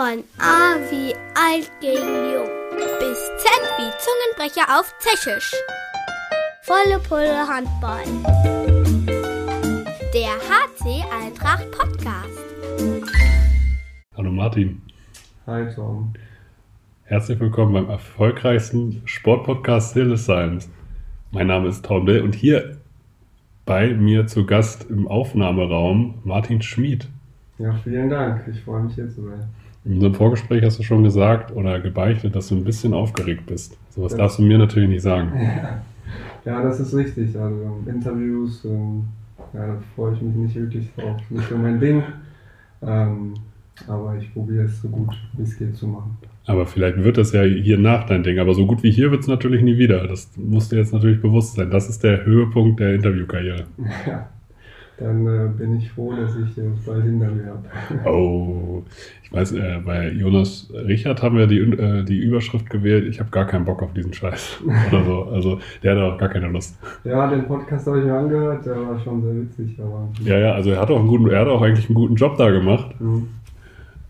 Von A wie alt gegen jung bis Z wie Zungenbrecher auf Tschechisch. Volle Pulle Handball. Der HC Eintracht Podcast. Hallo Martin. Hi Tom. Herzlich willkommen beim erfolgreichsten Sportpodcast Hildesheims. Mein Name ist Tom Bell und hier bei mir zu Gast im Aufnahmeraum Martin Schmid. Ja, vielen Dank. Ich freue mich hier zu sein. In unserem Vorgespräch hast du schon gesagt oder gebeichtet, dass du ein bisschen aufgeregt bist. Sowas Ja. darfst du mir natürlich nicht sagen. Ja, das ist richtig. Also Interviews, ähm, ja, da freue ich mich nicht wirklich drauf. Nicht so mein Ding. Ähm, aber ich probiere es so gut wie es geht zu machen. Aber vielleicht wird das ja hier nach dein Ding. Aber so gut wie hier wird es natürlich nie wieder. Das musst dir jetzt natürlich bewusst sein. Das ist der Höhepunkt der Interviewkarriere. Ja, dann äh, bin ich froh, dass ich äh, bald hinter mir habe. Oh, ich weiß, äh, bei Jonas Richard haben wir die, äh, die Überschrift gewählt, ich habe gar keinen Bock auf diesen Scheiß. Oder so. Also der hat auch gar keine Lust. Ja, den Podcast habe ich mir angehört, der war schon sehr witzig. Aber, Ja, ja, also er hat auch einen guten, er hat auch eigentlich einen guten Job da gemacht, Mhm.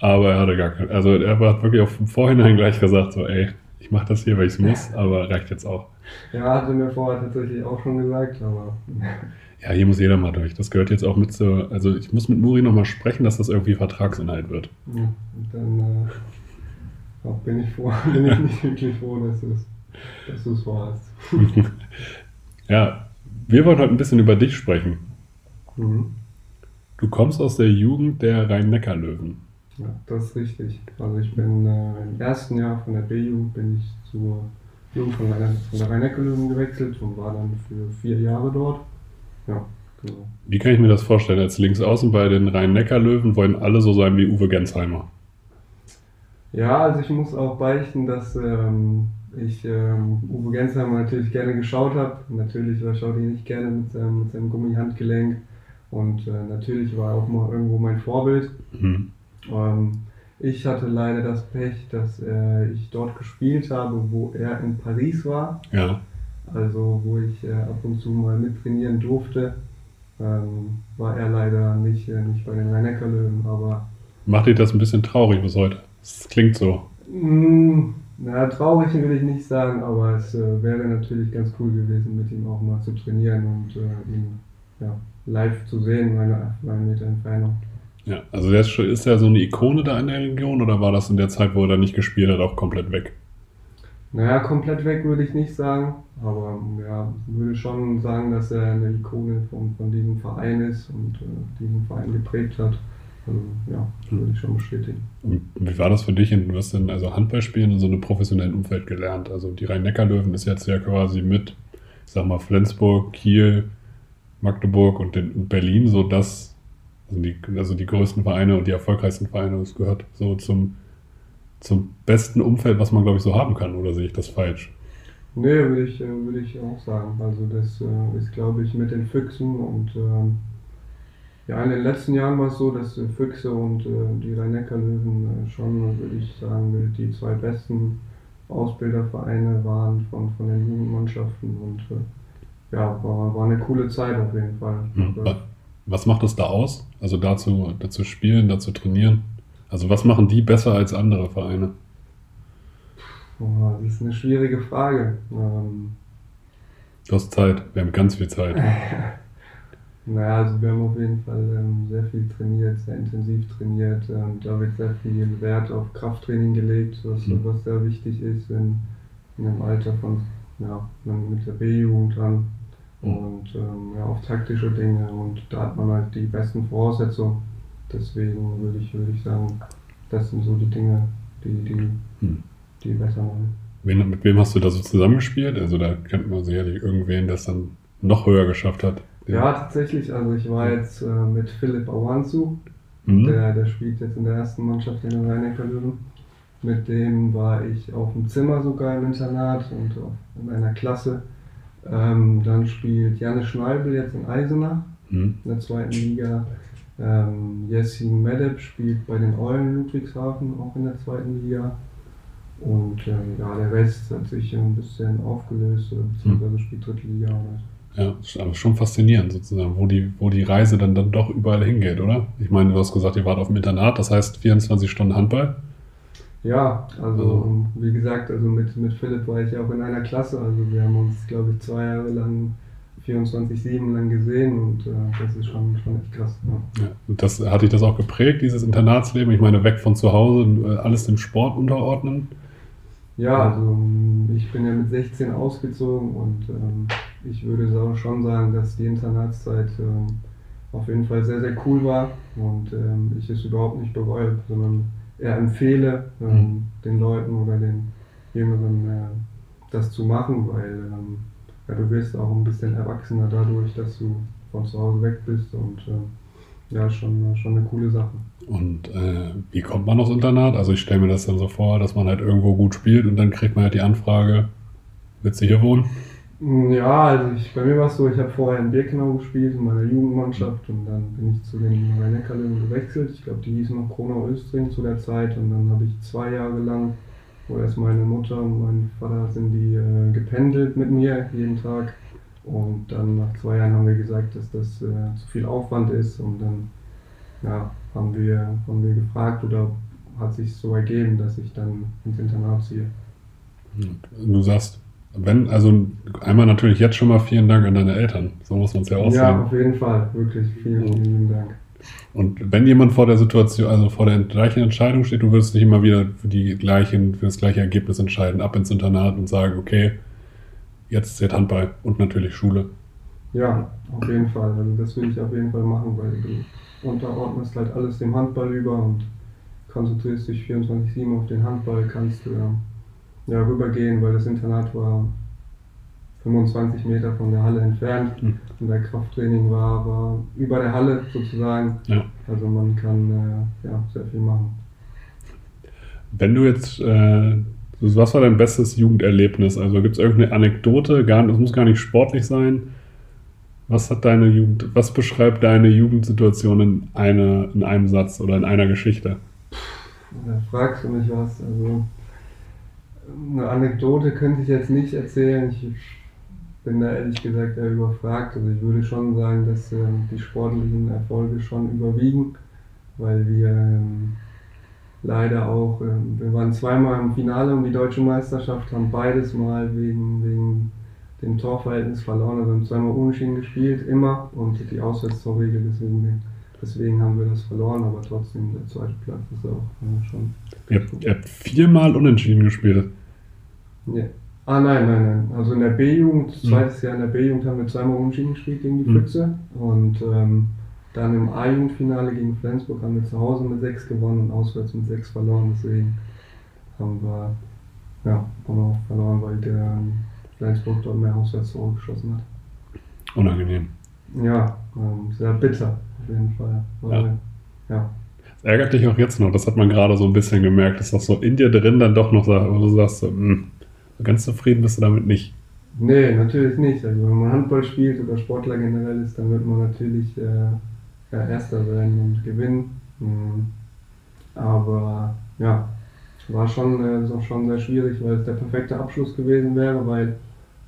aber er hatte gar keinen. Also er hat wirklich auf Vorhinein gleich gesagt, so, ey, ich mache das hier, weil ich es muss, aber reicht jetzt auch. Ja, hatte mir vorher tatsächlich auch schon gesagt, aber Ja, hier muss jeder mal durch. Das gehört jetzt auch mit zu. Also ich muss mit Muri nochmal sprechen, dass das irgendwie Vertragsinhalt wird. Ja, und dann äh, auch bin, ich froh, bin ich nicht wirklich froh, dass du es dass du es vorhast. Ja, wir wollen heute ein bisschen über dich sprechen. Mhm. Du kommst aus der Jugend der Rhein-Neckar-Löwen. Ja, das ist richtig. Also ich bin äh, im ersten Jahr von der B-Jugend bin ich zur Jugend von, Rhein- von der Rhein-Neckar-Löwen gewechselt und war dann für vier Jahre dort. Ja, genau. Wie kann ich mir das vorstellen? Als Linksaußen bei den Rhein-Neckar-Löwen wollen alle so sein wie Uwe Gensheimer. Ja, also ich muss auch beichten, dass ähm, ich ähm, Uwe Gensheimer natürlich gerne geschaut habe. Natürlich wer schaut ihn nicht gerne mit seinem, mit seinem Gummihandgelenk. Und äh, natürlich war er auch mal irgendwo mein Vorbild. Mhm. Ähm, ich hatte leider das Pech, dass äh, ich dort gespielt habe, wo er in Paris war. Ja. Also wo ich äh, ab und zu mal mittrainieren durfte. Ähm, war er leider nicht, äh, nicht bei den Rhein-Neckar-Löwen, aber Macht dich das ein bisschen traurig bis heute? Es klingt so. Mm, Na, traurig will ich nicht sagen, aber es äh, wäre natürlich ganz cool gewesen, mit ihm auch mal zu trainieren und äh, ihn ja, live zu sehen, meine 8 Meter Entfernung. Ja, also ist, schon- ist er so eine Ikone da in der Region oder war das in der Zeit, wo er da nicht gespielt hat, auch komplett weg? Naja, komplett weg würde ich nicht sagen, aber ja, würde schon sagen, dass er eine Ikone von, von diesem Verein ist und äh, diesen Verein geprägt hat. Also, ja, würde ich schon bestätigen. Wie war das für dich? Du hast dann also Handball spielen in so einem professionellen Umfeld gelernt. Also die Rhein-Neckar-Löwen ist jetzt ja quasi mit, ich sag mal, Flensburg, Kiel, Magdeburg und, den, Berlin so das, also die, also die größten Vereine und die erfolgreichsten Vereine. Es gehört so zum, zum besten Umfeld, was man, glaube ich, so haben kann. Oder sehe ich das falsch? Nee, würde ich, äh, würde ich auch sagen. Also das äh, ist, glaube ich, mit den Füchsen und ähm, ja, in den letzten Jahren war es so, dass äh, Füchse und äh, die Rhein-Neckar-Löwen schon, würde ich sagen, die zwei besten Ausbildervereine waren von, von den Jugendmannschaften und äh, ja, war, war eine coole Zeit auf jeden Fall. Hm. Also, Wa- Was macht es da aus? Also dazu, dazu spielen, dazu trainieren? Also was machen die besser als andere Vereine? boah, das ist eine schwierige Frage. Ähm, Du hast Zeit, wir haben ganz viel Zeit. Naja, also wir haben auf jeden Fall ähm, sehr viel trainiert, sehr intensiv trainiert. Ähm, da wird sehr viel Wert auf Krafttraining gelegt, was, Mhm. was sehr wichtig ist in, in dem Alter von, ja, mit der B-Jugend an. Mhm. Und ähm, ja, auf taktische Dinge und da hat man halt die besten Voraussetzungen. Deswegen würde ich, würde ich sagen, das sind so die Dinge, die, die, Hm. die besser machen. Wen, mit wem hast du da so zusammengespielt? Also da kennt man sicherlich irgendwen, der es dann noch höher geschafft hat. Ja, tatsächlich. Also ich war jetzt äh, mit Philipp Awanzu, Mhm. Der, der spielt jetzt in der ersten Mannschaft in den rhein löwen Mit dem war ich auf dem Zimmer sogar im Internat und auch in einer Klasse. Ähm, dann spielt Janne Schneibel jetzt in Eisenach Mhm. in der zweiten Liga. Ähm, Jessin Medeb spielt bei den Eulen Ludwigshafen auch in der zweiten Liga. Und ähm, ja, der Rest hat sich ein bisschen aufgelöst beziehungsweise spielt dritte Liga. Ja, aber schon faszinierend sozusagen, wo die, wo die Reise dann, dann doch überall hingeht, oder? Ich meine, du hast gesagt, ihr wart auf dem Internat, das heißt 24 Stunden Handball. Ja, also wie gesagt, also mit, mit Philipp war ich ja auch in einer Klasse. Also wir haben uns, glaube ich, zwei Jahre lang 24-7 lang gesehen und äh, das ist schon, schon echt krass. Ja. ja. und das hat dich das auch geprägt, dieses Internatsleben? Ich meine, weg von zu Hause, äh, alles dem Sport unterordnen? Ja, also ich bin ja mit 16 ausgezogen und ähm, ich würde schon sagen, dass die Internatszeit ähm, auf jeden Fall sehr, sehr cool war und ähm, ich es überhaupt nicht bereue, sondern eher empfehle ähm, mhm. den Leuten oder den Jüngeren äh, das zu machen, weil ähm, ja, du wirst auch ein bisschen erwachsener dadurch, dass du von zu Hause weg bist und äh, ja, schon, schon eine coole Sache. Und äh, wie kommt man aufs Internat? Also ich stelle mir das dann so vor, dass man halt irgendwo gut spielt und dann kriegt man halt die Anfrage, willst du hier wohnen? Mm, ja, also ich, bei mir war es so, ich habe vorher in Birkenau gespielt, in meiner Jugendmannschaft und dann bin ich zu den rhein gewechselt. Ich glaube, die hießen noch Kronau Östring zu der Zeit und dann habe ich zwei Jahre lang wo erst meine Mutter und mein Vater sind die äh, gependelt mit mir jeden Tag. Und dann nach zwei Jahren haben wir gesagt, dass das äh, zu viel Aufwand ist. Und dann ja, haben, wir, haben wir gefragt oder hat sich so ergeben, dass ich dann ins Internat ziehe. Du sagst, wenn, also einmal natürlich jetzt schon mal vielen Dank an deine Eltern. So muss man es ja sagen. Ja, auf jeden Fall. Wirklich vielen, vielen Dank. Und wenn jemand vor der Situation, also vor der gleichen Entscheidung steht, du würdest dich immer wieder für, die gleichen, für das gleiche Ergebnis entscheiden, ab ins Internat und sagen, okay, jetzt zählt Handball und natürlich Schule. Ja, auf jeden Fall. Also das will ich auf jeden Fall machen, weil du unterordnest halt alles dem Handball über und konzentrierst dich 24-7 auf den Handball, kannst du ja, ja rübergehen, weil das Internat war 25 Meter von der Halle entfernt. Mhm. Und der Krafttraining war, war über der Halle sozusagen. Ja. Also man kann äh, ja, sehr viel machen. Wenn du jetzt, äh, was war dein bestes Jugenderlebnis? Also gibt es irgendeine Anekdote? Gar, es muss gar nicht sportlich sein. Was hat deine Jugend, was beschreibt deine Jugendsituation in, eine, in einem Satz oder in einer Geschichte? Da fragst du mich was. Also eine Anekdote könnte ich jetzt nicht erzählen. Ich bin da ehrlich gesagt eher überfragt. Also ich würde schon sagen, dass ähm, die sportlichen Erfolge schon überwiegen, weil wir ähm, leider auch, ähm, wir waren zweimal im Finale um die deutsche Meisterschaft, haben beides mal wegen, wegen dem Torverhältnis verloren. Also haben zweimal unentschieden gespielt, immer, und die Auswärtstorregel, deswegen, deswegen haben wir das verloren, aber trotzdem der zweite Platz ist auch äh, schon. Ihr habt, ihr habt viermal unentschieden gespielt. Ja. Ah, nein, nein, nein. Also in der B-Jugend, mhm. zweites Jahr in der B-Jugend haben wir zweimal unentschieden gespielt gegen die mhm. Füchse. Und ähm, dann im A-Jugendfinale gegen Flensburg haben wir zu Hause mit 6 gewonnen und auswärts mit 6 verloren. Deswegen haben wir, ja, haben wir auch verloren, weil der ähm, Flensburg dort mehr auswärts geschossen hat. Unangenehm. Ja, ähm, sehr bitter auf jeden Fall. Weil, ja. ja. Das ärgert dich auch jetzt noch, das hat man gerade so ein bisschen gemerkt, dass das so in dir drin dann doch noch, wo du sagst, so, mh, hm, Ganz zufrieden bist du damit nicht? Nee, natürlich nicht. Also wenn man Handball spielt oder Sportler generell ist, dann wird man natürlich äh, ja, Erster sein und gewinnen. Mhm. Aber ja, war schon, äh, schon sehr schwierig, weil es der perfekte Abschluss gewesen wäre, weil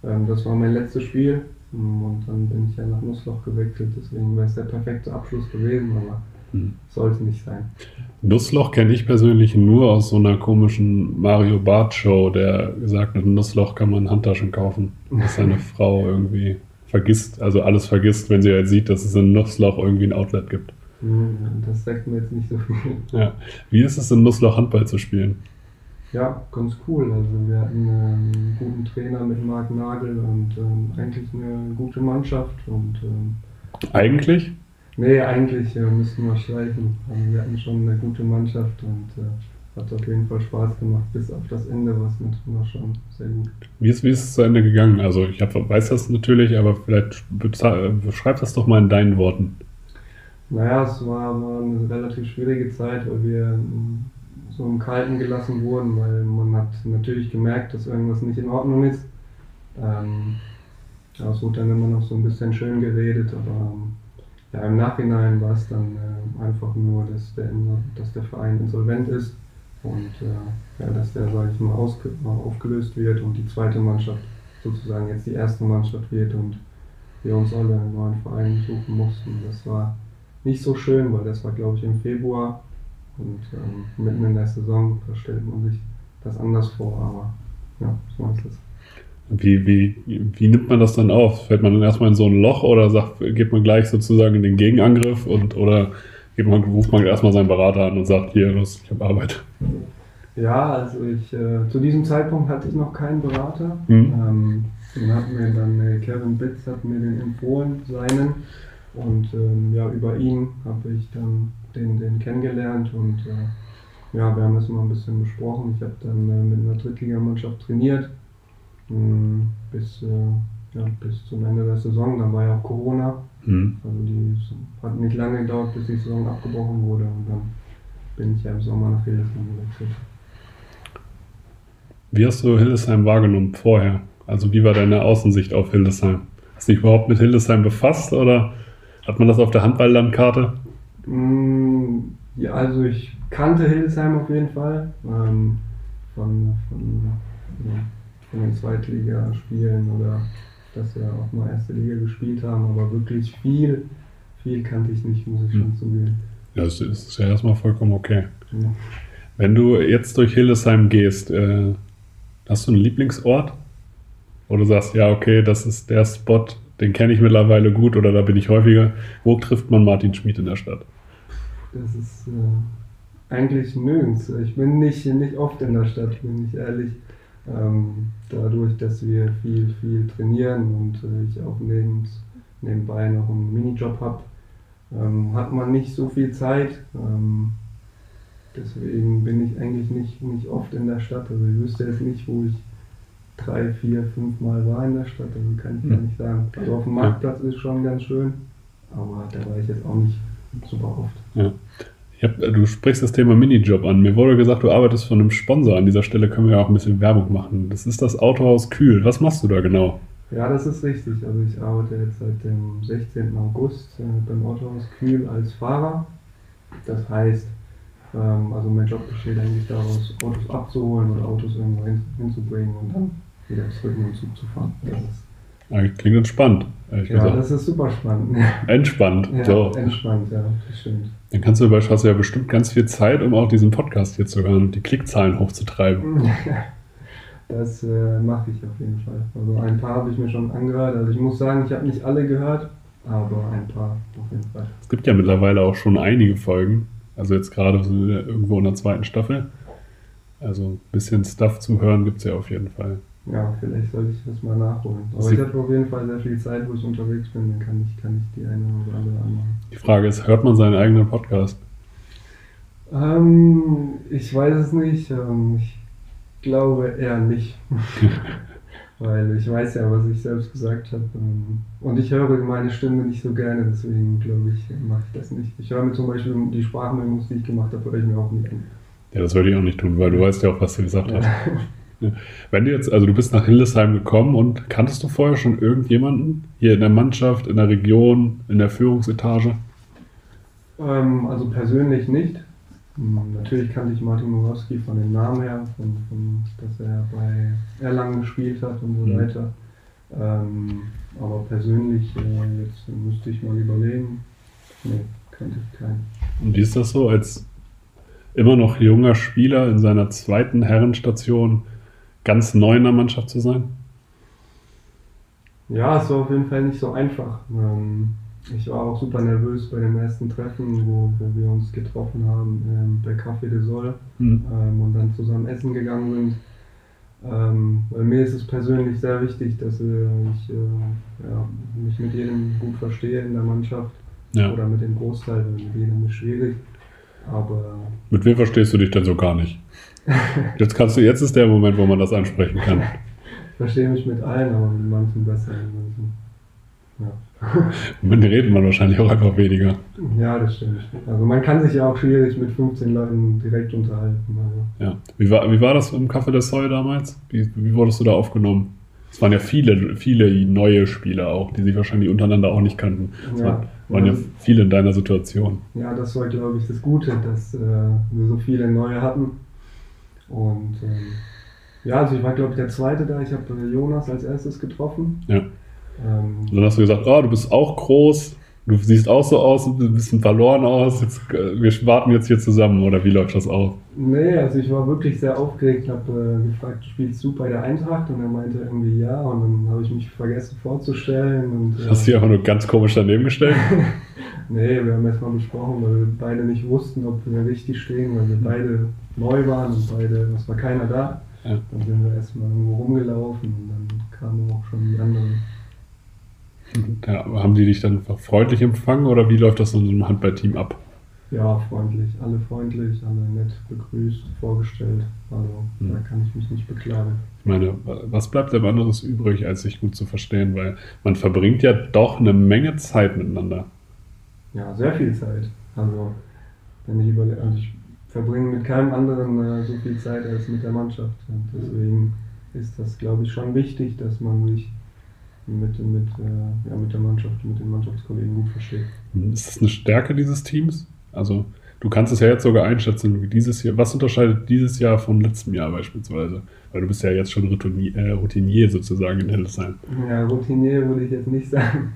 ähm, das war mein letztes Spiel mhm. und dann bin ich ja nach Nussloch gewechselt, deswegen wäre es der perfekte Abschluss gewesen, aber hm. Sollte nicht sein. Nussloch kenne ich persönlich nur aus so einer komischen Mario Bart Show, der gesagt hat, Nussloch kann man Handtaschen kaufen, dass seine Frau irgendwie vergisst, also alles vergisst, wenn sie halt sieht, dass es in Nussloch irgendwie ein Outlet gibt. Das sagt mir jetzt nicht so viel. Ja. Wie ist es in Nussloch Handball zu spielen? Ja, ganz cool. Also wir hatten einen guten Trainer mit Marc Nagel und ähm, eigentlich eine gute Mannschaft und ähm, eigentlich? Nee, eigentlich äh, müssten wir streichen. Also wir hatten schon eine gute Mannschaft und äh, hat auf jeden Fall Spaß gemacht, bis auf das Ende was war schon sehr gut. Wie ist, wie ist es zu Ende gegangen? Also ich hab, weiß das natürlich, aber vielleicht beschreib das doch mal in deinen Worten. Naja, es war, war eine relativ schwierige Zeit, weil wir ähm, so im Kalten gelassen wurden, weil man hat natürlich gemerkt, dass irgendwas nicht in Ordnung ist. Ähm, ja, es wurde dann immer noch so ein bisschen schön geredet, aber ähm, ja, im Nachhinein war es dann äh, einfach nur, dass der, dass der Verein insolvent ist und äh, ja, dass der, sage ich mal, aufgelöst wird und die zweite Mannschaft sozusagen jetzt die erste Mannschaft wird und wir uns alle einen neuen Verein suchen mussten. Das war nicht so schön, weil das war, glaube ich, im Februar Und ähm, mitten in der Saison, da stellt man sich das anders vor, aber ja, so ist es. Wie, wie, wie nimmt man das dann auf? Fällt man dann erstmal in so ein Loch oder sagt, geht man gleich sozusagen in den Gegenangriff und oder geht man, ruft man erstmal seinen Berater an und sagt, hier, los, ich habe Arbeit? Ja, also ich äh, zu diesem Zeitpunkt hatte ich noch keinen Berater. Mhm. Ähm, den hat mir dann äh, Kevin Bitz hat mir den empfohlen, seinen. Und ähm, ja, über ihn habe ich dann den, den kennengelernt und äh, ja, wir haben das mal ein bisschen besprochen. Ich habe dann äh, mit einer Drittligamannschaft trainiert bis, äh, ja, bis zum Ende der Saison. Dann war ja auch Corona. Mhm. Also die hat nicht lange gedauert, bis die Saison abgebrochen wurde und dann bin ich ja im Sommer nach Hildesheim gewechselt. Wie hast du Hildesheim wahrgenommen vorher? Also wie war deine Außensicht auf Hildesheim? Hast du dich überhaupt mit Hildesheim befasst oder hat man das auf der Handballlandkarte? Mm, Ja, also ich kannte Hildesheim auf jeden Fall. Ähm, von, von, ja, von den Zweitligaspielen oder dass wir auch mal erste Liga gespielt haben, aber wirklich viel, viel kannte ich nicht, muss ich schon Hm. zugeben. Ja, das ist ja erstmal vollkommen okay. Ja. Wenn du jetzt durch Hildesheim gehst, äh, hast du einen Lieblingsort? Du sagst, ja, okay, das ist der Spot, den kenne ich mittlerweile gut oder da bin ich häufiger. Wo trifft man Martin Schmid in der Stadt? Das ist äh, eigentlich nirgends. Ich bin nicht, nicht oft in der Stadt, bin ich ehrlich. Ähm, dadurch, dass wir viel, viel trainieren und äh, ich auch neben, nebenbei noch einen Minijob habe, ähm, hat man nicht so viel Zeit. Ähm, deswegen bin ich eigentlich nicht, nicht oft in der Stadt. Also ich wüsste jetzt nicht, wo ich drei, vier, fünf Mal war in der Stadt. Also kann ich gar nicht sagen. Also auf dem Ja. Marktplatz ist schon ganz schön, aber da war ich jetzt auch nicht super oft. Ich hab, du sprichst das Thema Minijob an. Mir wurde gesagt, du arbeitest von einem Sponsor. An dieser Stelle können wir ja auch ein bisschen Werbung machen. Das ist das Autohaus Kühl. Was machst du da genau? Ja, das ist richtig. Also ich arbeite jetzt seit dem 16. August äh, beim Autohaus Kühl als Fahrer. Das heißt, ähm, also mein Job besteht eigentlich daraus, Autos abzuholen oder Autos irgendwo hin, hinzubringen und dann wieder zurück in den Zug zu fahren. Das ist, Eigentlich Klingt entspannt, ja, gesagt. das ist super spannend. Entspannt. Ja, so. entspannt, ja, das stimmt. Dann kannst du, hast du ja bestimmt ganz viel Zeit, um auch diesen Podcast hier zu hören und die Klickzahlen hochzutreiben. Das äh, mache ich auf jeden Fall. Also ein paar habe ich mir schon angehört. Also ich muss sagen, ich habe nicht alle gehört, aber ein paar auf jeden Fall. Es gibt ja mittlerweile auch schon einige Folgen. Also jetzt gerade irgendwo in der zweiten Staffel. Also ein bisschen Stuff zu hören gibt es ja auf jeden Fall. Ja, vielleicht sollte ich das mal nachholen. Aber Sie- ich habe auf jeden Fall sehr viel Zeit, wo ich unterwegs bin, dann kann ich, kann ich die eine oder andere anmachen. Die Frage ist, hört man seinen eigenen Podcast? Ähm, ich weiß es nicht. Ähm, ich glaube eher nicht. Weil ich weiß ja, was ich selbst gesagt habe. Ähm, und ich höre meine Stimme nicht so gerne, deswegen glaube ich, mache ich das nicht. Ich höre mir zum Beispiel die Sprachmemos, die ich gemacht habe, höre ich mir auch nicht an. Ja, das würde ich auch nicht tun, weil du weißt ja auch, was du gesagt hast. Ja. Wenn du jetzt, also du bist nach Hildesheim gekommen und kanntest du vorher schon irgendjemanden hier in der Mannschaft, in der Region, in der Führungsetage? Ähm, also persönlich nicht. Hm, Natürlich kannte ich Martin Murowski von dem Namen her, von, von, dass er bei Erlangen gespielt hat und so Mhm. weiter. Ähm, aber persönlich, äh, jetzt müsste ich mal überlegen. Nee, kannte ich keinen. Und wie ist das so, als immer noch junger Spieler in seiner zweiten Herrenstation ganz neu in der Mannschaft zu sein? Ja, es war auf jeden Fall nicht so einfach. Ähm, ich war auch super nervös bei dem ersten Treffen, wo, wo wir uns getroffen haben ähm, bei Café de Sol. Hm. ähm, und dann zusammen essen gegangen sind. Ähm, weil mir ist es persönlich sehr wichtig, dass äh, ich äh, ja, mich mit jedem gut verstehe in der Mannschaft Ja. oder mit dem Großteil, mit jedem ist schwierig. Aber Mit wem verstehst du dich denn so gar nicht? Jetzt kannst du, jetzt ist der Moment, wo man das ansprechen kann. ich verstehe mich mit allen, aber mit manchen besser. Mit manchen, ja. Mit denen redet man wahrscheinlich auch einfach weniger. ja, das stimmt. Also man kann sich ja auch schwierig mit 15 Leuten direkt unterhalten. Also. Ja. Wie war, wie war das im Café des Soy damals? Wie, wie wurdest du da aufgenommen? Es waren ja viele, viele neue Spieler auch, die sich wahrscheinlich untereinander auch nicht kannten. Es Ja. waren, waren ja Ja. viele in deiner Situation. Ja, das war, glaube ich, das Gute, dass äh, wir so viele neue hatten. Und ähm, ja, also ich war, glaube ich, der Zweite da. Ich habe äh, Jonas als erstes getroffen. Ja. Ähm, dann hast du gesagt, oh, du bist auch groß. Du siehst auch so aus, ein bisschen verloren aus. Jetzt, äh, wir warten jetzt hier zusammen, oder wie läuft das auf? Nee, also ich war wirklich sehr aufgeregt, habe äh, gefragt, spielst du bei der Eintracht? Und er meinte irgendwie ja. Und dann habe ich mich vergessen vorzustellen. Und, äh, Hast du dich einfach nur ganz komisch daneben gestellt? nee, wir haben erstmal besprochen, weil wir beide nicht wussten, ob wir richtig stehen, weil wir beide neu waren und beide, es war keiner da. Ja. Dann sind wir erstmal irgendwo rumgelaufen und dann kamen auch schon die anderen. Ja, haben die dich dann freundlich empfangen oder wie läuft das in so einem Handballteam ab? Ja, freundlich. Alle freundlich, alle nett begrüßt, vorgestellt. Also mhm. da kann ich mich nicht beklagen. Ich meine, was bleibt denn anderes übrig, als sich gut zu verstehen? Weil man verbringt ja doch eine Menge Zeit miteinander. Ja, sehr viel Zeit. Also, wenn ich überlege, also ich verbringe mit keinem anderen äh, so viel Zeit als mit der Mannschaft. Und deswegen ist das, glaube ich, schon wichtig, dass man sich mit, mit, äh, ja, mit der Mannschaft, mit den Mannschaftskollegen gut versteht. Ist das eine Stärke dieses Teams? Also du kannst es ja jetzt sogar einschätzen, wie dieses Jahr, was unterscheidet dieses Jahr vom letzten Jahr beispielsweise? Weil du bist ja jetzt schon Routinier, äh, Routinier sozusagen in Hildesheim. Ja, Routinier würde ich jetzt nicht sagen.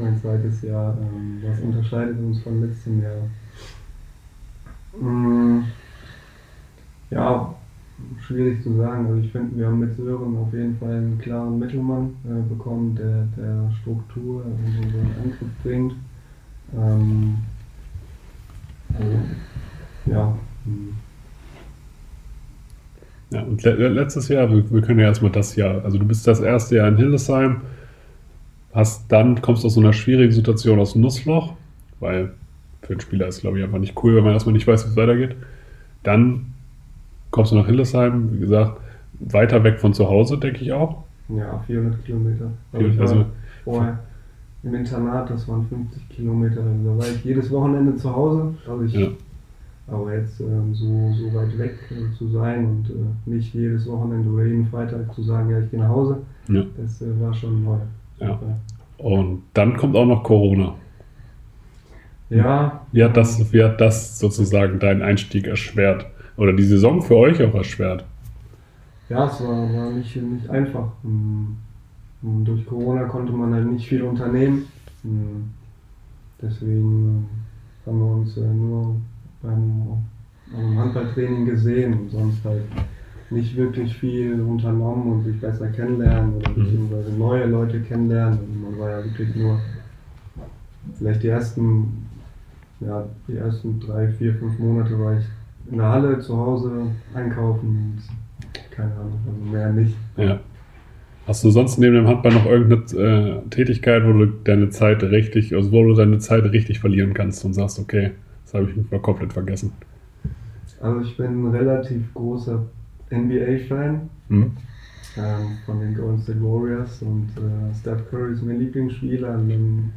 Mein zweites Jahr. Ähm, was unterscheidet uns vom letzten Jahr? Hm, ja, schwierig zu sagen. Also ich finde, wir haben mit Sören auf jeden Fall einen klaren Mittelmann äh, bekommen, der, der Struktur in unseren Angriff bringt. Ähm, also, ja. Ja, und le letztes Jahr, wir, wir, können ja erstmal das Jahr, also du bist das erste Jahr in Hildesheim, hast dann, kommst aus so einer schwierigen Situation aus dem Nussloch, weil für einen Spieler ist glaube ich einfach nicht cool, wenn man erstmal nicht weiß, wie es weitergeht. Dann kommst du nach Hildesheim, wie gesagt, weiter weg von zu Hause, denke ich auch. Ja, 400 Kilometer. Also, ich also vorher im Internat, das waren 50 Kilometer. Da war ich jedes Wochenende zu Hause. Also ich, ja. Aber jetzt ähm, so, so weit weg äh, zu sein und äh, nicht jedes Wochenende oder jeden Freitag zu sagen, ja, ich gehe nach Hause, ja. das äh, war schon neu. Ja. Und dann kommt auch noch Corona. Ja. Wie hat das, wie hat das sozusagen deinen Einstieg erschwert? Oder die Saison für euch auch erschwert? Ja, es war, war nicht, nicht einfach. Und hm. durch Corona konnte man halt nicht viel unternehmen. Hm. Deswegen äh, haben wir uns äh, nur beim, beim Handballtraining gesehen und sonst halt nicht wirklich viel unternommen und sich besser kennenlernen oder mhm. beziehungsweise neue Leute kennenlernen. Und man war ja wirklich nur vielleicht die ersten, ja, die ersten drei, vier, fünf Monate war ich in der Halle zu Hause einkaufen und keine Ahnung, also mehr nicht. Ja. Hast du sonst neben dem Handball noch irgendeine äh, Tätigkeit, wo du deine Zeit richtig, also wo du deine Zeit richtig verlieren kannst und sagst, okay, das habe ich mal komplett vergessen? Also ich bin ein relativ großer NBA-Fan mhm. ähm, von den Golden State Warriors und äh, Steph Curry ist mein Lieblingsspieler und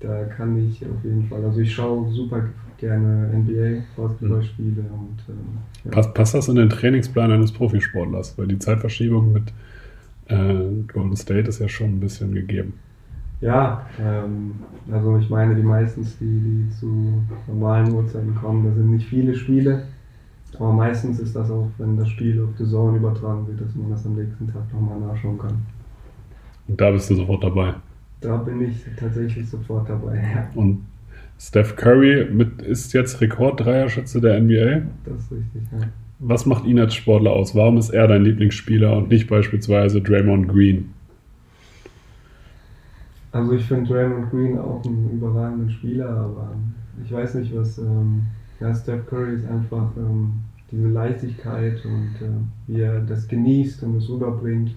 da kann ich auf jeden Fall, also ich schaue super gerne NBA, Basketballspiele mhm. und äh, ja. passt, passt das in den Trainingsplan eines Profisportlers? Weil die Zeitverschiebung mit äh, Golden State ist ja schon ein bisschen gegeben. Ja, ähm, also ich meine, die meistens, die, die zu normalen Uhrzeiten kommen, da sind nicht viele Spiele. Aber meistens ist das auch, wenn das Spiel auf die Zone übertragen wird, dass man das am nächsten Tag nochmal nachschauen kann. Und da bist du sofort dabei? Da bin ich tatsächlich sofort dabei, ja. Und Steph Curry mit, ist jetzt Rekord-Dreierschütze der NBA. Das ist richtig, ja. Was macht ihn als Sportler aus? Warum ist er dein Lieblingsspieler und nicht beispielsweise Draymond Green? Also ich finde Draymond Green auch einen überragenden Spieler, aber ich weiß nicht, was ähm, ja, Steph Curry ist einfach ähm, diese Leichtigkeit und äh, wie er das genießt und es rüberbringt,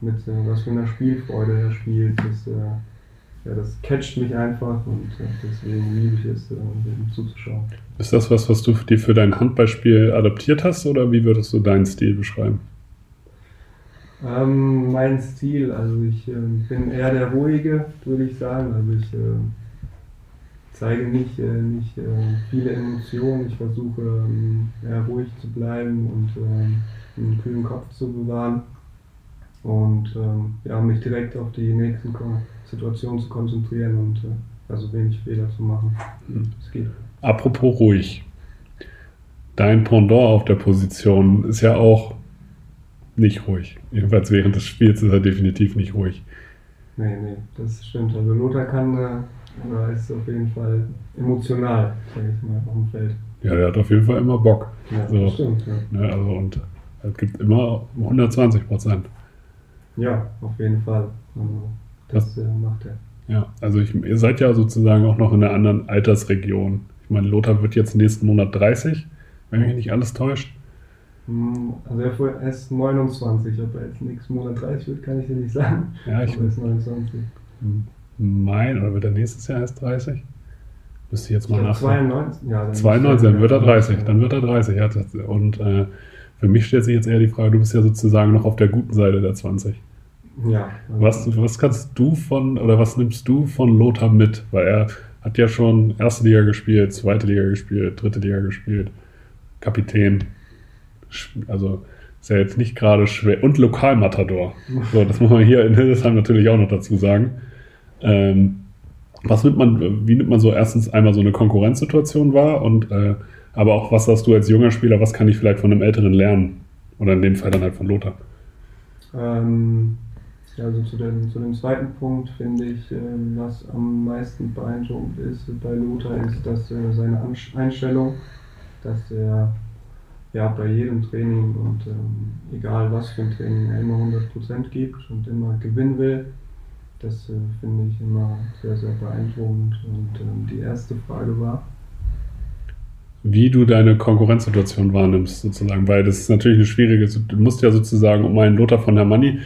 mit äh, was für einer Spielfreude er spielt. Das, äh, ja, das catcht mich einfach und äh, deswegen liebe ich es, äh, dem zuzuschauen. Ist das was, was du dir für dein Handballspiel adaptiert hast oder wie würdest du deinen Stil beschreiben? Ähm, mein Stil, also ich äh, bin eher der ruhige, würde ich sagen. Also ich zeige nicht, äh, nicht äh, viele Emotionen. Ich versuche ähm, ruhig zu bleiben und ähm, einen kühlen Kopf zu bewahren und ähm, ja, mich direkt auf die nächsten Situationen zu konzentrieren und äh, also wenig Fehler zu machen. Es geht. Apropos ruhig. Dein Pendant auf der Position ist ja auch nicht ruhig. Jedenfalls während des Spiels ist er definitiv nicht ruhig. Nee, nee, das stimmt. Also Lothar kann, oder ist auf jeden Fall emotional, sage ich mal, auf dem Feld. Ja, der hat auf jeden Fall immer Bock. Ja, So. das stimmt. Ja. Ne, also und es gibt immer 120 Prozent. ja, auf jeden Fall. Also, das äh, macht er. Ja, also ich, ihr seid ja sozusagen auch noch in einer anderen Altersregion. Ich meine, Lothar wird jetzt nächsten Monat 30, wenn mich nicht alles täuscht. Hm, Also er er ist 29, ob er jetzt nächsten Monat 30 wird, kann ich dir nicht sagen. Ja, ich Aber er ist 29. mein, oder wird er nächstes Jahr erst 30? Müsste ich jetzt mal glaub, nachdenken. 92, ja. dann 92, dann wird er 30, Ja. dann wird er 30. Ja, und äh, für mich stellt sich jetzt eher die Frage, du bist ja sozusagen noch auf der guten Seite der 20. Ja. also- Was, was kannst du von, oder was nimmst du von Lothar mit? Weil er hat ja schon erste Liga gespielt, zweite Liga gespielt, dritte Liga gespielt, Kapitän. Also ist ja jetzt nicht gerade schwer. Und Lokalmatador. So, das muss man hier in Hildesheim natürlich auch noch dazu sagen. Ähm, was nimmt man, wie nimmt man so erstens einmal so eine Konkurrenzsituation wahr und äh, aber auch was hast du als junger Spieler, was kann ich vielleicht von einem Älteren lernen? Oder in dem Fall dann halt von Lothar. Ähm, ja, also zu dem, zu dem zweiten Punkt finde ich, ähm, was am meisten beeindruckend ist bei Lothar, ist, dass äh, seine Einstellung, dass er ja bei jedem Training und ähm, egal was für ein Training er immer 100% gibt und immer gewinnen will. Das äh, finde ich immer sehr, sehr beeindruckend. Und ähm, die erste Frage war, wie du deine Konkurrenzsituation wahrnimmst, sozusagen, weil das ist natürlich eine schwierige, du musst ja sozusagen, um einen Lothar von Hermanni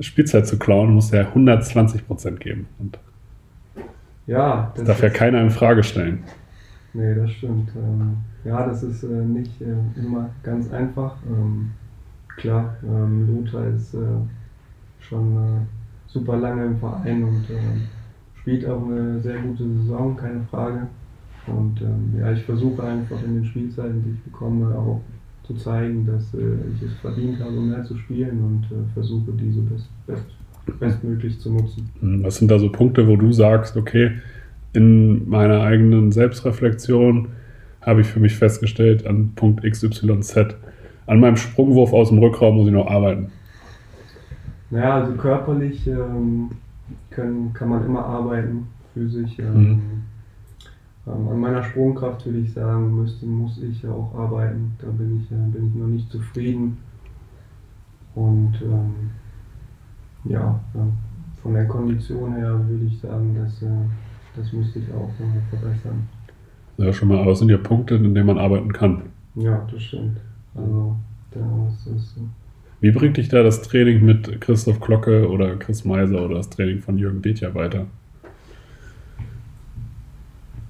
Spielzeit zu klauen, musst du ja 120 Prozent geben. Und ja, das darf ja keiner in Frage stellen. Nee, das stimmt. Ähm, ja, das ist äh, nicht äh, immer ganz einfach. Ähm, klar, ähm, Lothar ist äh, schon äh, super lange im Verein und ähm, spielt auch eine sehr gute Saison, keine Frage. Und ähm, ja, ich versuche einfach in den Spielzeiten, die ich bekomme, auch zu zeigen, dass äh, ich es verdient habe, mehr zu spielen und äh, versuche, diese best, best, bestmöglich zu nutzen. Hm, Was sind da so Punkte, wo du sagst, okay, in meiner eigenen Selbstreflexion habe ich für mich festgestellt, an Punkt XYZ, an meinem Sprungwurf aus dem Rückraum muss ich noch arbeiten. Naja, also körperlich ähm, können, kann man immer arbeiten, physisch. Ähm, Mhm. ähm, an meiner Sprungkraft würde ich sagen, müsste, muss ich auch arbeiten. Da bin ich, äh, bin ich noch nicht zufrieden. Und ähm, ja, von der Kondition her würde ich sagen, dass, äh, das müsste ich auch äh, verbessern. Ja schon mal, aber es sind ja Punkte, in denen man arbeiten kann. Ja, das stimmt. Also, da ist es. äh, Wie bringt dich da das Training mit Christoph Glocke oder Chris Meiser oder das Training von Jürgen Bethja weiter?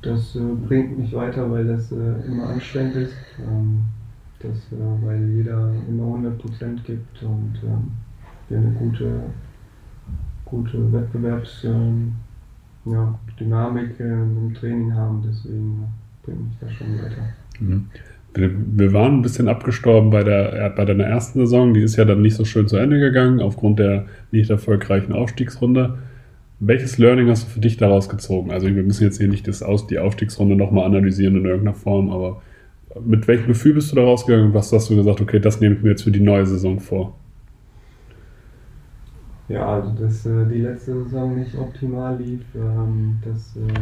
Das äh, bringt mich weiter, weil das äh, immer anstrengend ist. Ähm, das, äh, weil jeder immer 100% gibt und ähm, wir eine gute, gute Wettbewerbsdynamik ähm, ja, äh, im Training haben. Deswegen äh, bringt mich das schon weiter. Mhm. Wir, waren ein bisschen abgestorben bei, der, bei deiner ersten Saison. Die ist ja dann nicht so schön zu Ende gegangen, aufgrund der nicht erfolgreichen Aufstiegsrunde. Welches Learning hast du für dich daraus gezogen? Also wir müssen jetzt hier nicht das Aus, die Aufstiegsrunde nochmal analysieren in irgendeiner Form, aber mit welchem Gefühl bist du da rausgegangen und was hast du gesagt, okay, das nehme ich mir jetzt für die neue Saison vor? Ja, also dass äh, die letzte Saison nicht optimal lief, ähm, das äh,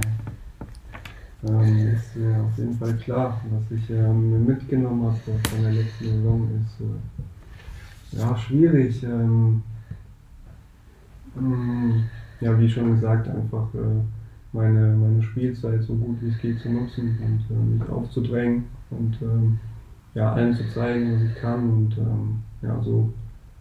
ähm, ist äh, auf jeden Fall klar. Was ich ähm, mir mitgenommen habe von der letzten Saison ist äh, ja schwierig. Ähm, mh, ja, wie schon gesagt, einfach äh, meine, meine Spielzeit so gut wie es geht zu nutzen und äh, mich aufzudrängen und ähm, ja, allen zu zeigen, was ich kann und ähm, ja, so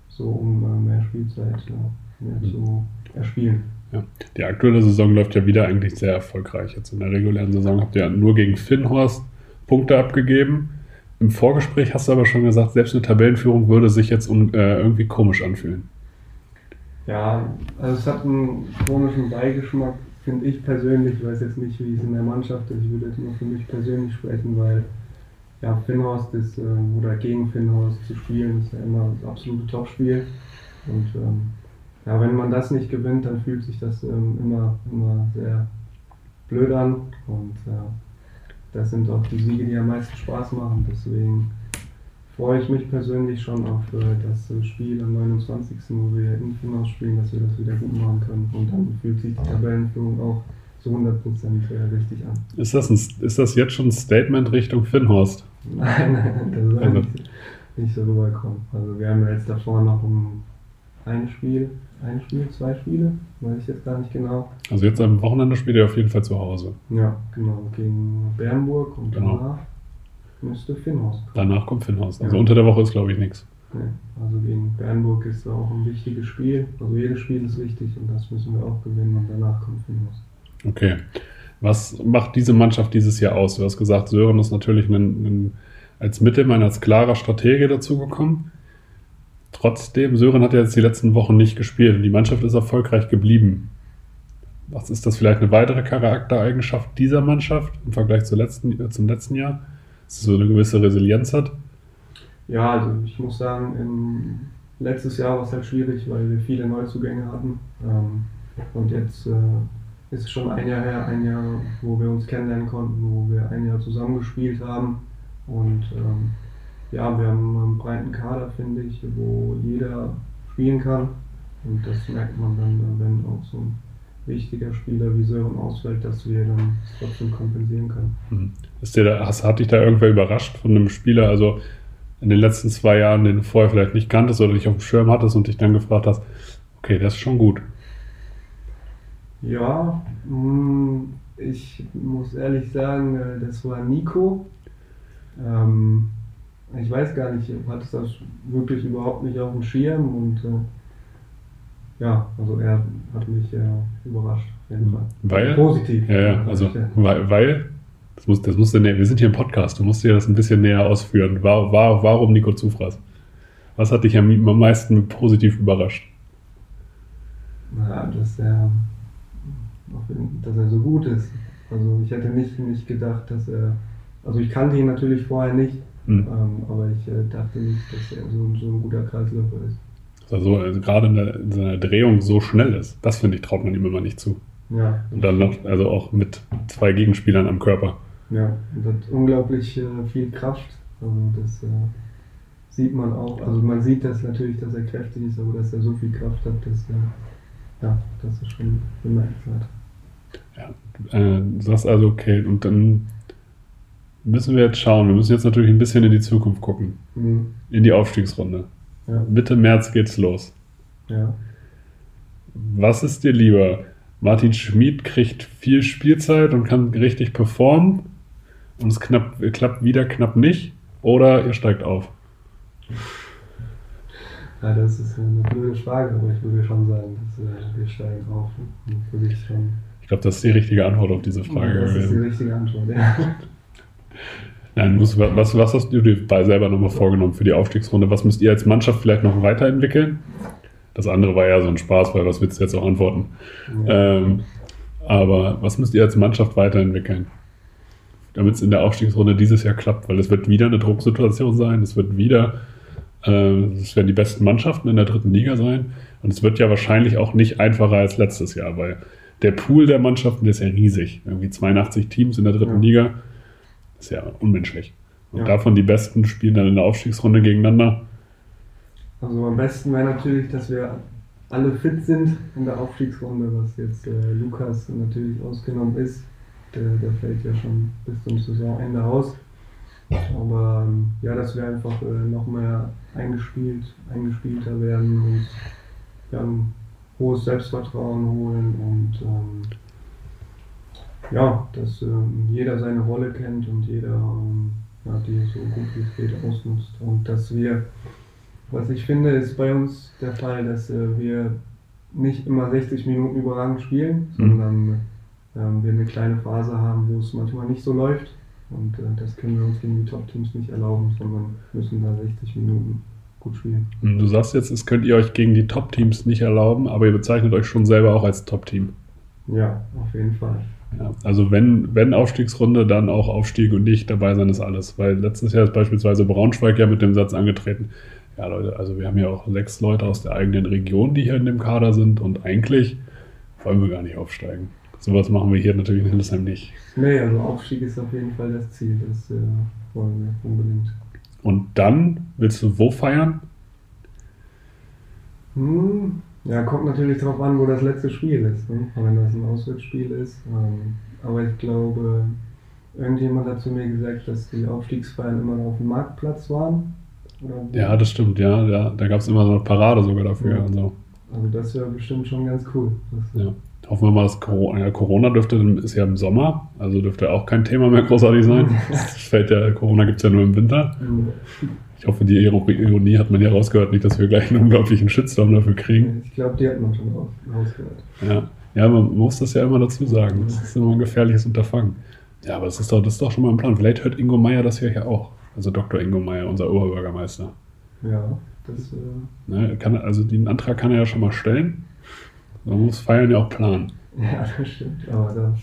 so um äh, mehr Spielzeit äh, mehr zu erspielen. Ja. Die aktuelle Saison läuft ja wieder eigentlich sehr erfolgreich. Jetzt in der regulären Saison habt ihr ja nur gegen Finnhorst Punkte abgegeben. Im Vorgespräch hast du aber schon gesagt, selbst eine Tabellenführung würde sich jetzt äh, irgendwie komisch anfühlen. Ja, also es hat einen komischen Beigeschmack, finde ich persönlich. Ich weiß jetzt nicht, wie es in der Mannschaft ist. Ich würde jetzt nur für mich persönlich sprechen, weil ja, Finnhorst ist, äh, oder gegen Finnhorst zu spielen, ist ja immer das absolute Topspiel. Und ähm, ja, wenn man das nicht gewinnt, dann fühlt sich das ähm, immer, immer sehr blöd an. Und äh, das sind auch die Siege, die am meisten Spaß machen. Deswegen freue ich mich persönlich schon auf äh, das äh, Spiel am 29., wo wir in Finnhaus spielen, dass wir das wieder gut machen können. Und dann fühlt sich die Tabellenführung auch zu 100 Prozent äh, richtig an. Ist das, ein, ist das jetzt schon ein Statement Richtung Finnhorst? Nein, nein, das soll Also- nicht, nicht so rüberkommen. Also wir haben ja jetzt davor noch ein, ein Spiel, ein Spiel, zwei Spiele, weiß ich jetzt gar nicht genau. Also jetzt am Wochenende spielt ihr auf jeden Fall zu Hause. Ja, genau, gegen Bernburg und Genau. danach müsste Finnhorst kommen. Danach kommt Finnhorst. Also Ja. unter der Woche ist, glaube ich, nichts. Nee, also gegen Bernburg ist auch ein wichtiges Spiel. Also jedes Spiel ist wichtig und das müssen wir auch gewinnen und danach kommt Finnhorst. Okay. Was macht diese Mannschaft dieses Jahr aus? Du hast gesagt, Sören ist natürlich ein, ein, als Mittelmann, als klarer Stratege dazugekommen. Trotzdem, Sören hat ja jetzt die letzten Wochen nicht gespielt und die Mannschaft ist erfolgreich geblieben. Was ist das vielleicht eine weitere Charaktereigenschaft dieser Mannschaft im Vergleich zur letzten, äh, zum letzten Jahr? Dass sie so eine gewisse Resilienz hat? Ja, also ich muss sagen, letztes Jahr war es halt schwierig, weil wir viele Neuzugänge hatten. Ähm, und jetzt äh, ist es schon ein Jahr her, ein Jahr, wo wir uns kennenlernen konnten, wo wir ein Jahr zusammengespielt haben. Und ähm, ja, wir haben einen breiten Kader, finde ich, wo jeder spielen kann. Und das merkt man dann, wenn auch so ein wichtiger Spieler wie Sören ausfällt, dass wir dann trotzdem kompensieren können. Hm. Ist dir da, hast, hat dich da irgendwer überrascht von einem Spieler, also in den letzten zwei Jahren, den du vorher vielleicht nicht kanntest oder dich auf dem Schirm hattest und dich dann gefragt hast, okay, der ist schon gut. Ja, mh, ich muss ehrlich sagen, äh, das war Nico. Ähm, ich weiß gar nicht, ich hatte das wirklich überhaupt nicht auf dem Schirm und äh, ja, also er hat mich äh, überrascht, auf jeden Fall. Weil? Positiv. Ja, ja, also, Ja. weil, weil das muss, das musst du, näher- wir sind hier im Podcast, du musst dir das ein bisschen näher ausführen. War, war, warum Nico Zufraß? Was hat dich am, am meisten positiv überrascht? Ja, dass er, dass er so gut ist. Also ich hätte nicht, nicht gedacht, dass er, also ich kannte ihn natürlich vorher nicht, Hm. ähm, aber ich äh, dachte nicht, dass er so, so ein guter Kreisläufer ist. Also, also gerade in, der, in seiner Drehung so schnell ist. Das finde ich, traut man ihm immer nicht zu. Ja, Und dann noch, also auch mit zwei Gegenspielern am Körper. ja, und hat unglaublich äh, viel Kraft. Also das äh, sieht man auch. Also man sieht das natürlich, dass er kräftig ist, aber dass er so viel Kraft hat, das, äh, ja, das ist schon bemerkenswert. Äh, du sagst also, okay, und dann müssen wir jetzt schauen. Wir müssen jetzt natürlich ein bisschen in die Zukunft gucken. Mhm. In die Aufstiegsrunde. Ja, Mitte März geht's los. ja. Was ist dir lieber? Martin Schmid kriegt viel Spielzeit und kann richtig performen und es knapp, klappt wieder knapp nicht oder ihr steigt auf. ja, das ist eine blöde Frage, aber ich würde schon sagen, dass äh, wir steigen auf. Ich Ich glaube, das ist die richtige Antwort auf diese Frage das ist die richtige Antwort. Ja. Nein, muss, was, was hast du dir bei selber nochmal vorgenommen für die Aufstiegsrunde? Was müsst ihr als Mannschaft vielleicht noch weiterentwickeln? Das andere war ja so ein Spaß, weil was willst du jetzt auch antworten? Ähm, aber was müsst ihr als Mannschaft weiterentwickeln? Damit es in der Aufstiegsrunde dieses Jahr klappt, weil es wird wieder eine Drucksituation sein, es wird wieder, äh, es werden die besten Mannschaften in der dritten Liga sein und es wird ja wahrscheinlich auch nicht einfacher als letztes Jahr, weil der Pool der Mannschaften der ist ja riesig. Irgendwie 82 Teams in der dritten Ja. Liga ist ja unmenschlich. Und Ja. davon die Besten spielen dann in der Aufstiegsrunde gegeneinander. Also am besten wäre natürlich, dass wir alle fit sind in der Aufstiegsrunde, was jetzt äh, Lukas natürlich ausgenommen ist. Der, der fällt ja schon bis zum Saisonende aus. Aber ähm, ja, dass wir einfach äh, noch mehr eingespielt, eingespielter werden und ja, ein hohes Selbstvertrauen holen und ähm, ja, dass ähm, jeder seine Rolle kennt und jeder ähm, ja, die so gut wie es geht ausnutzt und dass wir was ich finde, ist bei uns der Fall, dass äh, wir nicht immer 60 Minuten überragend spielen, Mhm. sondern ähm, wir eine kleine Phase haben, wo es manchmal nicht so läuft. Und äh, das können wir uns gegen die Top-Teams nicht erlauben, sondern müssen da 60 Minuten gut spielen. Du sagst jetzt, es könnt ihr euch gegen die Top-Teams nicht erlauben, aber ihr bezeichnet euch schon selber auch als Top-Team. Ja, auf jeden Fall. Ja, also wenn, wenn Aufstiegsrunde, dann auch Aufstieg und nicht dabei sein ist alles. Weil letztes Jahr ist beispielsweise Braunschweig ja mit dem Satz angetreten, ja Leute, also wir haben ja auch sechs Leute aus der eigenen Region, die hier in dem Kader sind und eigentlich wollen wir gar nicht aufsteigen. Sowas machen wir hier natürlich in Hildesheim nicht. Nee, also Aufstieg ist auf jeden Fall das Ziel, das äh, wollen wir unbedingt. Und dann willst du wo feiern? Hm, Ja, kommt natürlich darauf an, wo das letzte Spiel ist. Ne? Wenn das ein Auswärtsspiel ist. Ähm, aber ich glaube, irgendjemand hat zu mir gesagt, dass die Aufstiegsfeiern immer noch auf dem Marktplatz waren. Ja, das stimmt, ja. ja da gab es immer so eine Parade sogar dafür. Ja. Also. also das wäre bestimmt schon ganz cool. ja. Hoffen wir mal, dass Corona, ja, Corona dürfte, ist ja im Sommer, also dürfte auch kein Thema mehr großartig sein. Das fällt ja, Corona gibt es ja nur im Winter. Ich hoffe, die Ironie hat man ja rausgehört, nicht, dass wir gleich einen unglaublichen Shitstorm dafür kriegen. Ich glaube, die hat man schon rausgehört. Ja. ja, man muss das ja immer dazu sagen. Das ist immer ein gefährliches Unterfangen. Ja, aber das ist doch, das ist doch schon mal ein Plan. Vielleicht hört Ingo Meier das hier ja auch. Also Dr. Ingo Meier, unser Oberbürgermeister. Ja, das. Äh ne, kann, also den Antrag kann er ja schon mal stellen. Man muss Feiern ja auch planen. Ja, das stimmt. Aber da,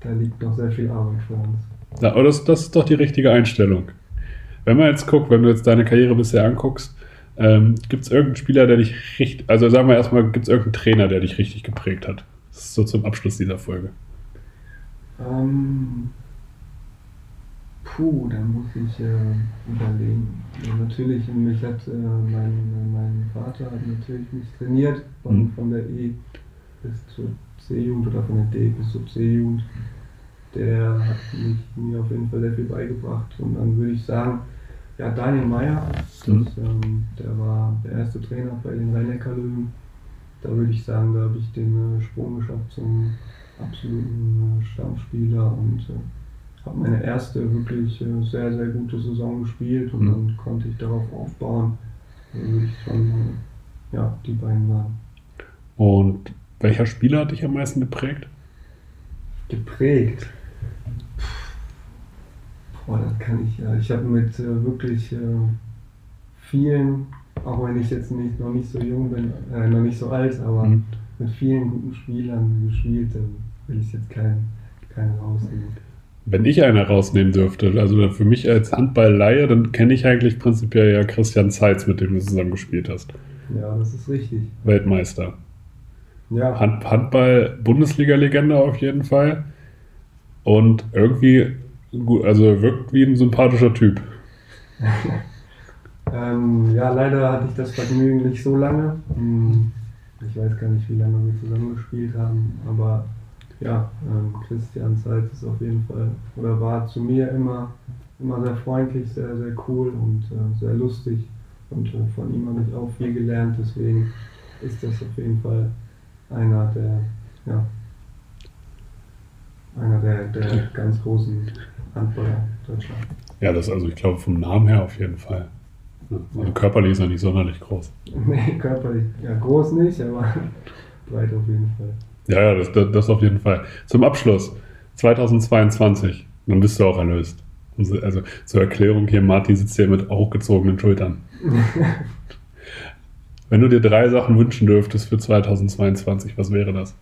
da liegt noch sehr viel Arbeit vor uns. Ja, aber das, das ist doch die richtige Einstellung. Wenn man jetzt guckt, wenn du jetzt deine Karriere bisher anguckst, ähm, gibt es irgendeinen Spieler, der dich richtig, also sagen wir erstmal, gibt es irgendeinen Trainer, der dich richtig geprägt hat? Das ist so zum Abschluss dieser Folge. Ähm, puh, da muss ich äh, überlegen. Ja, natürlich, mich hat äh, mein, mein Vater hat natürlich mich trainiert, von, mhm. von der E bis zur C-Jugend oder von der D bis zur C-Jugend. Der hat mich, mir auf jeden Fall sehr viel beigebracht. Und dann würde ich sagen, ja, Daniel Meyer, mhm. ähm, der war der erste Trainer bei den Rhein-Neckar-Löwen. Da würde ich sagen, da habe ich den äh, Sprung geschafft zum absoluten äh, Stammspieler und äh, habe meine erste wirklich äh, sehr, sehr gute Saison gespielt und mhm. dann konnte ich darauf aufbauen. Dann würde ich schon äh, ja, die beiden sagen. Und welcher Spieler hat dich am meisten geprägt? Geprägt? Boah, das kann ich ja. Ich habe mit äh, wirklich äh, vielen, auch wenn ich jetzt nicht, noch nicht so jung bin, äh, noch nicht so alt, aber mhm. mit vielen guten Spielern gespielt, dann will ich jetzt keinen, keinen rausnehmen. Wenn ich einen rausnehmen dürfte, also für mich als Handball-Laie, dann kenne ich eigentlich prinzipiell ja Christian Zeitz, mit dem du zusammen gespielt hast. Ja, das ist richtig. Weltmeister. Ja. Hand, Handball-Bundesliga-Legende auf jeden Fall. Und irgendwie, also wirkt wie ein sympathischer Typ. ähm, ja, leider hatte ich das Vergnügen nicht so lange. Hm, ich weiß gar nicht, wie lange wir zusammen gespielt haben, aber ja, ähm, Christian Seitz ist auf jeden Fall, oder war zu mir immer, immer sehr freundlich, sehr, sehr cool und äh, sehr lustig. Und äh, von ihm habe ich auch viel gelernt, deswegen ist das auf jeden Fall einer der, ja, einer der, der ganz großen Handballer Deutschland. Ja, das also ich glaube vom Namen her auf jeden Fall. Also körperlich ist er nicht sonderlich groß. Nee, körperlich, ja groß nicht, aber breit auf jeden Fall. Ja, ja, das, das, das auf jeden Fall. Zum Abschluss, 2022, dann bist du auch erlöst. Also, also zur Erklärung hier, Martin sitzt hier mit hochgezogenen Schultern. Wenn du dir drei Sachen wünschen dürftest für 2022, was wäre das?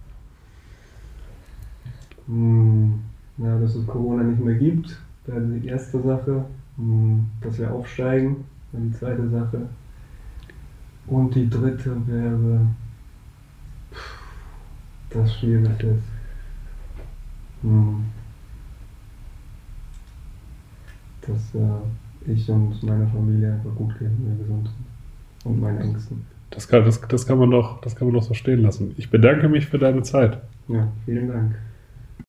Hm, ja, dass es Corona nicht mehr gibt, wäre die erste Sache. Hm, dass wir aufsteigen, wäre die zweite Sache. Und die dritte wäre, das schwierig ist. Hm, dass äh, ich und meine Familie einfach gut gehen, wir gesund sind. Und meine Ängsten. Das kann, das, das, kann man doch, das kann man doch so stehen lassen. Ich bedanke mich für deine Zeit. Ja, vielen Dank.